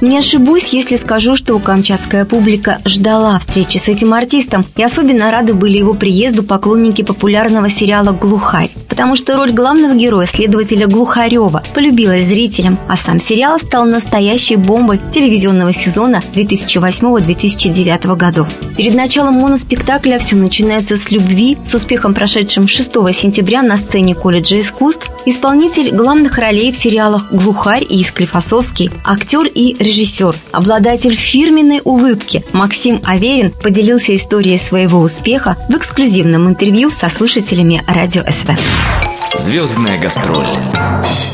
Не ошибусь, если скажу, что камчатская публика ждала встречи с этим артистом, и особенно рады были его приезду поклонники популярного сериала «Глухарь», потому что роль главного героя, следователя Глухарева, полюбилась зрителям, а сам сериал стал настоящей бомбой телевизионного сезона 2008-2009 годов. Перед началом моноспектакля все начинается с любви, с успехом прошедшим 6 сентября на сцене колледжа искусств, исполнитель главных ролей в сериалах «Глухарь» и «Склифосовский», актер и режиссер, обладатель фирменной улыбки Максим Аверин поделился историей своего успеха в эксклюзивном интервью со слушателями радио СВ. Звездная гастроль.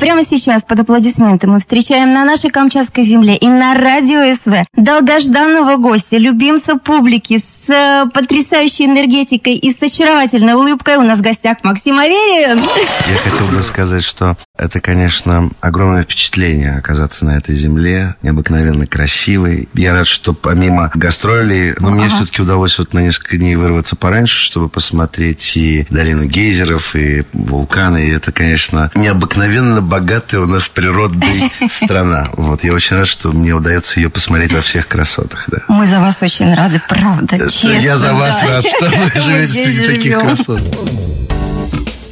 Прямо сейчас под аплодисменты мы встречаем на нашей Камчатской земле и на радио СВ долгожданного гостя, любимца публики с э, потрясающей энергетикой и с очаровательной улыбкой. У нас в гостях Максим Аверин. Я хотел бы сказать, что это, конечно, огромное впечатление оказаться на этой земле, необыкновенно красивой. Я рад, что помимо гастролей, ну, мне все-таки удалось вот на несколько дней вырваться пораньше, чтобы посмотреть и долину гейзеров, и вулканы. И это, конечно, необыкновенно богатая у нас природная страна. Вот, я очень рад, что мне удается ее посмотреть во всех красотах. Да. Мы за вас очень рады, правда, честно. Я за вас рад, что вы живете среди таких красот.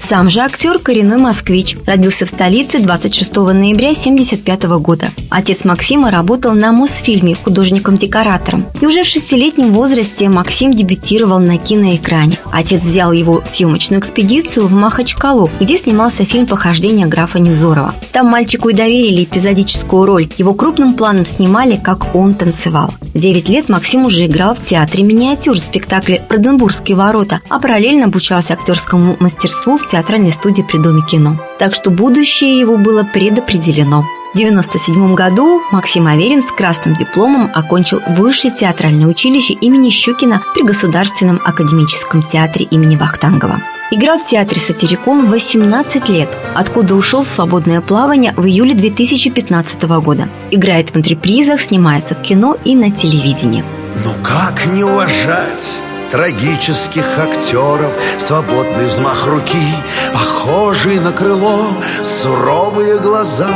Сам же актер – коренной москвич. Родился в столице 26 ноября 1975 года. Отец Максима работал на Мосфильме художником-декоратором. И уже в шестилетнем возрасте Максим дебютировал на киноэкране. Отец взял его в съемочную экспедицию в Махачкалу, где снимался фильм «Похождение графа Невзорова». Там мальчику и доверили эпизодическую роль. Его крупным планом снимали, как он танцевал. 9 лет Максим уже играл в театре миниатюр в спектакле «Броденбургские ворота», а параллельно обучался актерскому мастерству в театральной студии при Доме кино. Так что будущее его было предопределено. В 1997 году Максим Аверин с красным дипломом окончил Высшее театральное училище имени Щукина при Государственном академическом театре имени Вахтангова. Играл в театре «Сатирикон» 18 лет, откуда ушел в свободное плавание в июле 2015 года. Играет в антрепризах, снимается в кино и на телевидении. Ну как не уважать трагических актеров Свободный взмах руки, похожий на крыло Суровые глаза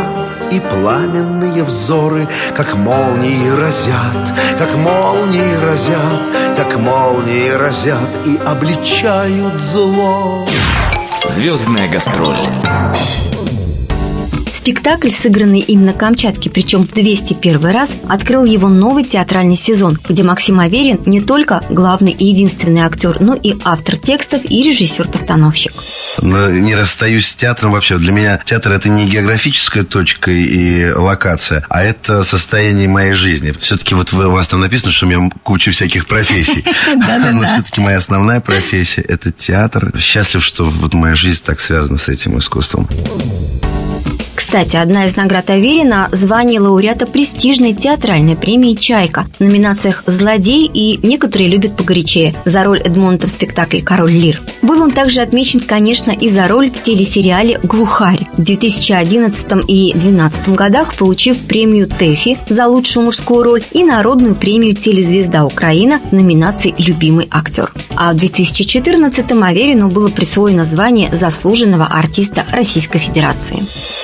и пламенные взоры Как молнии разят, как молнии разят Как молнии разят и обличают зло Звездная гастроль. Спектакль, сыгранный им на Камчатке, причем в 201 раз, открыл его новый театральный сезон, где Максим Аверин не только главный и единственный актер, но и автор текстов и режиссер-постановщик. Но не расстаюсь с театром вообще. Для меня театр это не географическая точка и локация, а это состояние моей жизни. Все-таки вот у вас там написано, что у меня куча всяких профессий. Но все-таки моя основная профессия это театр. Счастлив, что вот моя жизнь так связана с этим искусством. Кстати, одна из наград Аверина – звание лауреата престижной театральной премии «Чайка» в номинациях «Злодей» и «Некоторые любят погорячее» за роль Эдмонта в спектакле «Король Лир». Был он также отмечен, конечно, и за роль в телесериале «Глухарь» в 2011 и 2012 годах, получив премию ТЭФИ за лучшую мужскую роль и народную премию «Телезвезда Украина» в номинации «Любимый актер». А в 2014-м Аверину было присвоено звание заслуженного артиста Российской Федерации.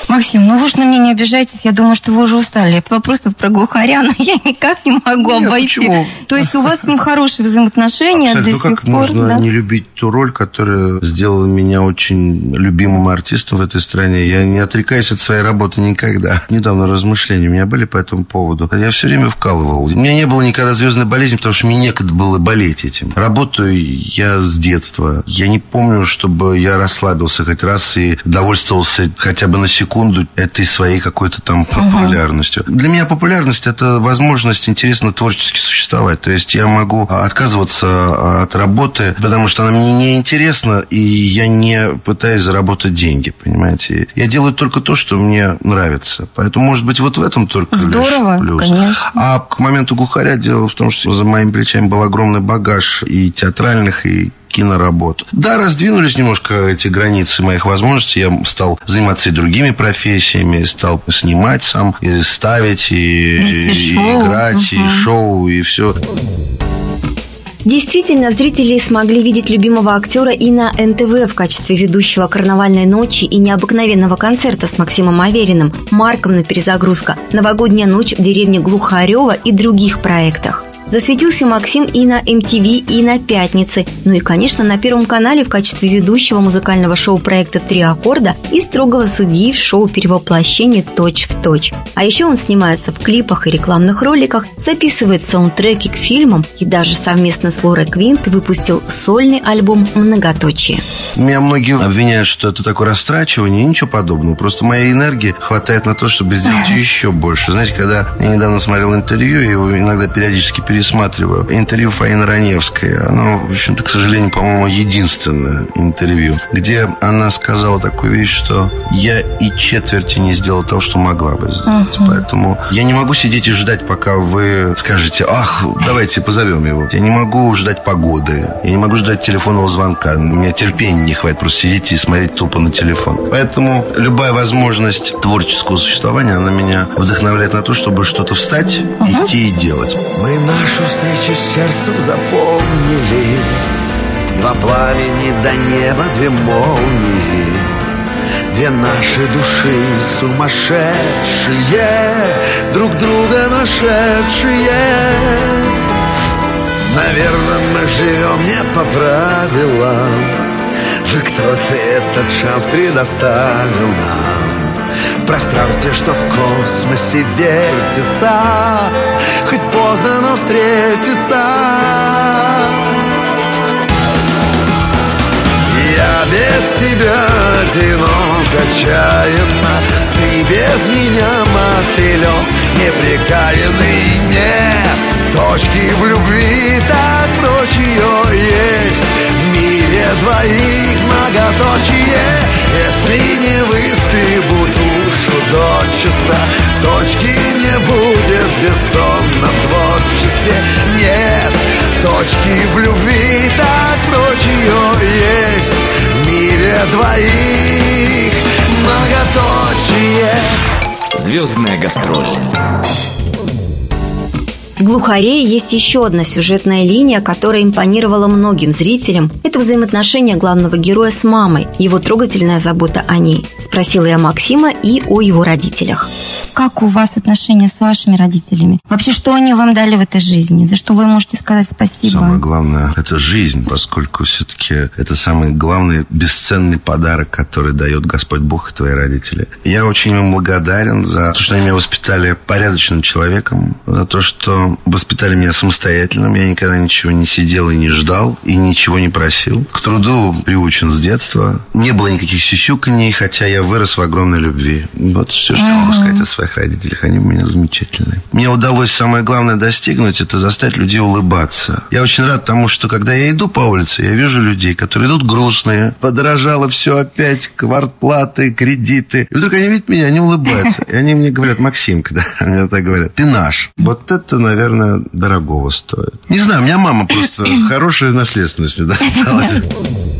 Максим, ну вы же на меня не обижайтесь, я думаю, что вы уже устали от вопросов про глухаря, но я никак не могу Нет, обойти. почему? То есть у вас с ним хорошие взаимоотношения Абсолютно. до Ну, сих как пор, можно да? не любить ту роль, которая сделала меня очень любимым артистом в этой стране? Я не отрекаюсь от своей работы никогда. Недавно размышления у меня были по этому поводу. Я все время вкалывал. У меня не было никогда звездной болезни, потому что мне некогда было болеть этим. Работаю я с детства. Я не помню, чтобы я расслабился хоть раз и довольствовался хотя бы на секунду этой своей какой-то там популярностью. Для меня популярность – это возможность интересно творчески существовать. То есть я могу отказываться от работы, потому что она мне не интересна, и я не пытаюсь заработать деньги, понимаете. Я делаю только то, что мне нравится. Поэтому, может быть, вот в этом только лишь Здорово, плюс. конечно. А к моменту глухаря дело в том, что за моими плечами был огромный багаж и театральных, и киноработу. Да, раздвинулись немножко эти границы моих возможностей. Я стал заниматься и другими профессиями, стал снимать сам, и ставить, и, и играть, угу. и шоу, и все. Действительно, зрители смогли видеть любимого актера и на НТВ в качестве ведущего «Карнавальной ночи» и необыкновенного концерта с Максимом Авериным, Марком на перезагрузка, «Новогодняя ночь в деревне Глухарева» и других проектах. Засветился Максим и на MTV, и на «Пятнице», ну и, конечно, на Первом канале в качестве ведущего музыкального шоу-проекта «Три аккорда» и строгого судьи в шоу перевоплощения «Точь в точь». А еще он снимается в клипах и рекламных роликах, записывает саундтреки к фильмам и даже совместно с Лорой Квинт выпустил сольный альбом «Многоточие». Меня многие обвиняют, что это такое растрачивание, ничего подобного. Просто моей энергии хватает на то, чтобы сделать еще больше. Знаете, когда я недавно смотрел интервью, я его иногда периодически пересмотрел, пересматриваю. Интервью Фаины Раневской. Оно, в общем-то, к сожалению, по-моему, единственное интервью, где она сказала такую вещь, что я и четверти не сделала того, что могла бы сделать. Uh-huh. Поэтому я не могу сидеть и ждать, пока вы скажете, ах, давайте позовем его. Я не могу ждать погоды. Я не могу ждать телефонного звонка. У меня терпения не хватит просто сидеть и смотреть тупо на телефон. Поэтому любая возможность творческого существования, она меня вдохновляет на то, чтобы что-то встать, uh-huh. идти и делать. Мы наш Нашу встречу сердцем запомнили. Два пламени до неба, две молнии. Две наши души сумасшедшие Друг друга нашедшие. Наверное, мы живем не по правилам Же кто-то этот шанс предоставил нам. Пространстве, что в космосе вертится Хоть поздно, но встретиться Я без тебя одинок, отчаянно Ты без меня мотылек неприкаянный Нет. Точки в любви, так прочь ее есть В мире двоих многоточие. Если не выскребут душу дочисто Точки не будет в бессонном творчестве. Нет, точки в любви так ее есть. В мире двоих многоточие. Звездная гастроль в «Глухаре» есть еще одна сюжетная линия, которая импонировала многим зрителям. Это взаимоотношения главного героя с мамой, его трогательная забота о ней. Спросила я Максима и о его родителях. Как у вас отношения с вашими родителями? Вообще, что они вам дали в этой жизни? За что вы можете сказать спасибо? Самое главное – это жизнь, поскольку все-таки это самый главный бесценный подарок, который дает Господь Бог и твои родители. Я очень им благодарен за то, что они меня воспитали порядочным человеком, за то, что воспитали меня самостоятельным. Я никогда ничего не сидел и не ждал, и ничего не просил. К труду приучен с детства. Не было никаких сюсюканий, хотя я вырос в огромной любви. Вот все, что могу сказать о своих родителях. Они у меня замечательные. Мне удалось самое главное достигнуть, это заставить людей улыбаться. Я очень рад тому, что когда я иду по улице, я вижу людей, которые идут грустные. Подорожало все опять, квартплаты, кредиты. И вдруг они видят меня, они улыбаются. И они мне говорят, Максим, когда мне так говорят, ты наш. Вот это, наверное, наверное, дорогого стоит. Не знаю, у меня мама просто хорошая наследственность мне досталась.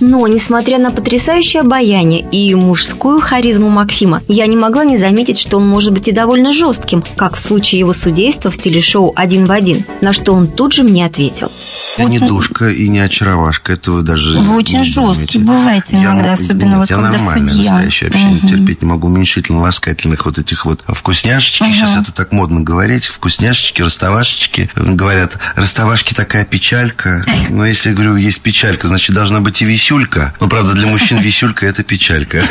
Но, несмотря на потрясающее обаяние и мужскую харизму Максима, я не могла не заметить, что он может быть и довольно жестким, как в случае его судейства в телешоу «Один в один», на что он тут же мне ответил. Я не душка и не очаровашка, это вы даже Вы очень жесткий бываете иногда, я, особенно нет, вот я когда нормально судья. настоящее общение, угу. терпеть не могу уменьшительно-ласкательных вот этих вот вкусняшечки, угу. сейчас это так модно говорить, вкусняшечки, расставашечки. Говорят, расставашки такая печалька, но если, говорю, есть печалька, значит, должна быть и веселая висюлька. Ну, правда, для мужчин висюлька – это печалька.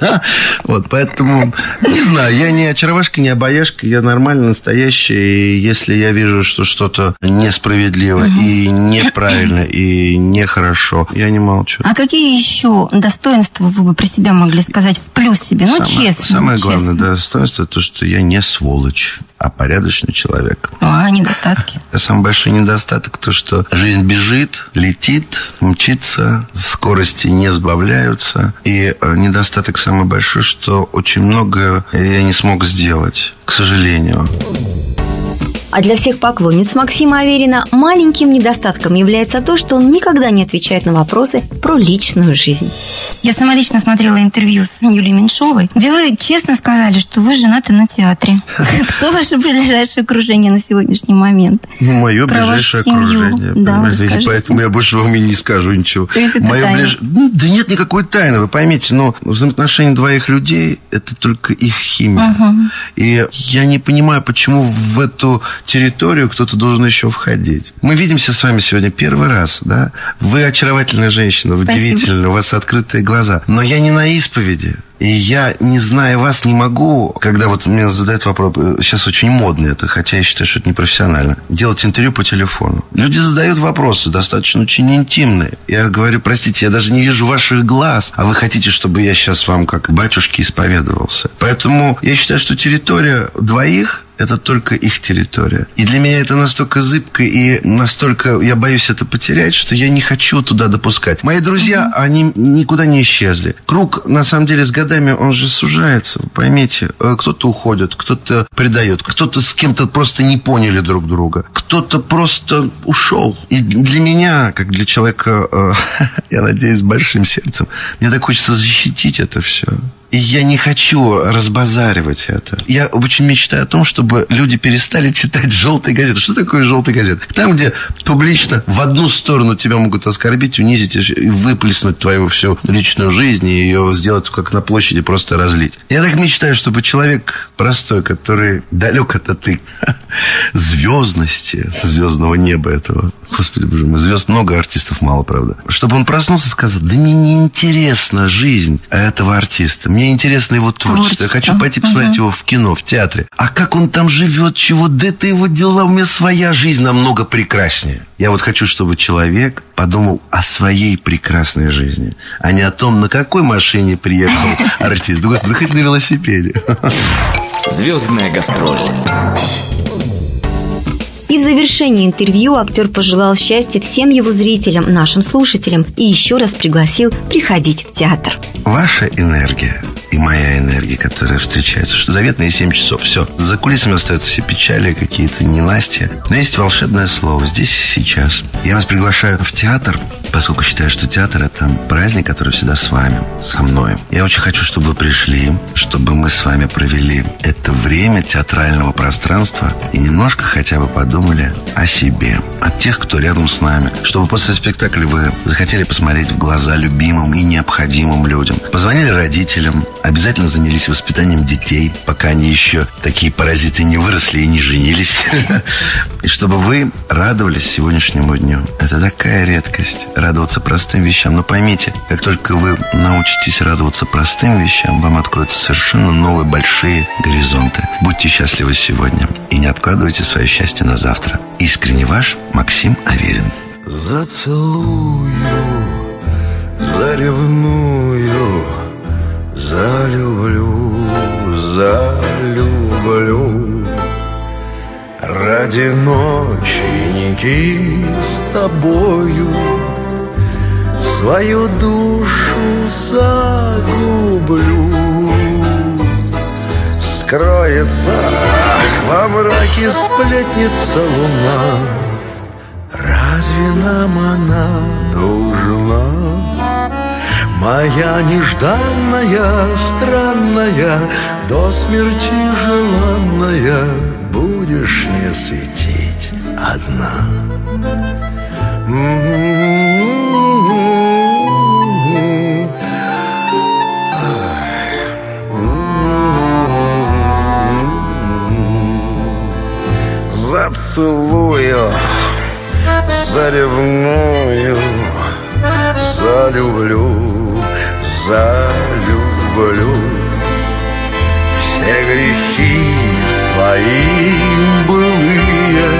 Вот, поэтому, не знаю, я не очаровашка, не обаяшка, я нормально настоящий. И если я вижу, что что-то несправедливо и неправильно, и нехорошо, я не молчу. А какие еще достоинства вы бы про себя могли сказать в плюс себе? Ну, честно. Самое главное достоинство – то, что я не сволочь а порядочный человек. А недостатки? Самый большой недостаток то, что жизнь бежит, летит, мчится, скорости не сбавляются. И э, недостаток самый большой, что очень много я не смог сделать, к сожалению. А для всех поклонниц Максима Аверина маленьким недостатком является то, что он никогда не отвечает на вопросы про личную жизнь. Я сама лично смотрела интервью с Юлией Меньшовой, где вы честно сказали, что вы женаты на театре. Кто ваше ближайшее окружение на сегодняшний момент? Мое ближайшее окружение. Да, поэтому я больше вам и не скажу ничего. То есть это Мое тайна? ближ- Ну, Да нет никакой тайны, вы поймите, но взаимоотношения двоих людей – это только их химия. И я не понимаю, почему в эту территорию кто-то должен еще входить. Мы видимся с вами сегодня первый раз, да? Вы очаровательная женщина, удивительная, у вас открытые глаза. Но я не на исповеди. И я, не зная вас, не могу, когда вот мне задают вопрос, э, сейчас очень модно это, хотя я считаю, что это непрофессионально, делать интервью по телефону. Люди задают вопросы, достаточно очень интимные. Я говорю, простите, я даже не вижу ваших глаз, а вы хотите, чтобы я сейчас вам как батюшке исповедовался. Поэтому я считаю, что территория двоих это только их территория. И для меня это настолько зыбко и настолько я боюсь это потерять, что я не хочу туда допускать. Мои друзья, они никуда не исчезли. Круг, на самом деле, с годами, он же сужается, вы поймите. Э, Кто-то уходит, кто-то предает, кто-то с кем-то просто не поняли друг друга, кто-то просто ушел. И для меня, как для человека, э, я надеюсь, с большим сердцем, мне так хочется защитить это все. И я не хочу разбазаривать это. Я очень мечтаю о том, чтобы люди перестали читать желтые газеты. Что такое желтые газеты? Там, где публично в одну сторону тебя могут оскорбить, унизить и выплеснуть твою всю личную жизнь и ее сделать как на площади, просто разлить. Я так мечтаю, чтобы человек простой, который далек от этой звездности, звездного неба этого. Господи, боже мой, звезд много, артистов мало, правда. Чтобы он проснулся и сказал, да мне не интересна жизнь этого артиста. Мне интересно его творчество. Я хочу Творчество. пойти посмотреть его в кино, в театре. А как он там живет, чего, да это его дела, у меня своя жизнь намного прекраснее. Я вот хочу, чтобы человек подумал о своей прекрасной жизни, а не о том, на какой машине приехал артист. Да, Господи, хоть на велосипеде. Звездная гастроль. И в завершении интервью актер пожелал счастья всем его зрителям, нашим слушателям и еще раз пригласил приходить в театр. Ваша энергия и моя энергия, которая встречается, что заветные 7 часов, все. За кулисами остаются все печали, какие-то ненастья. Но есть волшебное слово здесь и сейчас. Я вас приглашаю в театр, поскольку считаю, что театр – это праздник, который всегда с вами, со мной. Я очень хочу, чтобы вы пришли, чтобы мы с вами провели это время театрального пространства и немножко хотя бы подумали о себе, о тех, кто рядом с нами, чтобы после спектакля вы захотели посмотреть в глаза любимым и необходимым людям. Позвонили родителям, обязательно занялись воспитанием детей, пока они еще такие паразиты не выросли и не женились. И чтобы вы радовались сегодняшнему дню. Это такая редкость, радоваться простым вещам. Но поймите, как только вы научитесь радоваться простым вещам, вам откроются совершенно новые большие горизонты. Будьте счастливы сегодня и не откладывайте свое счастье на завтра. Искренне ваш Максим Аверин. Зацелую, заревную, залюблю, залюблю. Ради ноченьки с тобою Свою душу загублю Скроется во мраке сплетница луна Разве нам она нужна? Моя нежданная, странная, до смерти желанная, будешь мне светить одна. Зацелую, заревную, залюблю, залюблю Все грехи свои былые.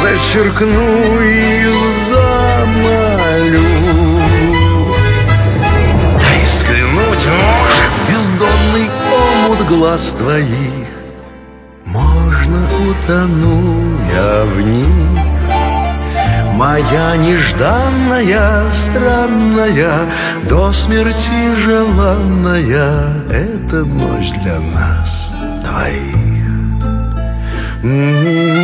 Зачеркну и замолю. Дай взглянуть в бездонный омут глаз твоих. Можно утону я в них Моя нежданная, странная, до смерти желанная, это ночь для нас двоих. Зацелую,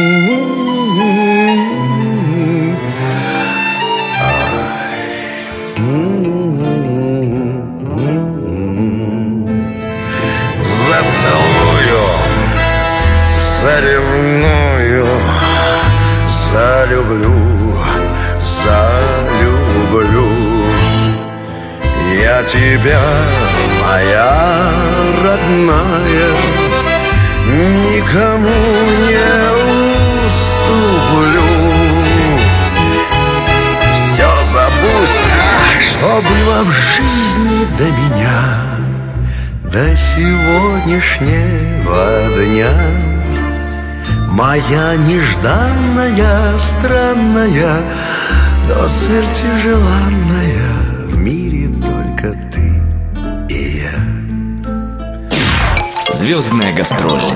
сегодняшнего дня. Моя нежданная, странная, до смерти желанная, в мире только ты и я. Звездная гастроль.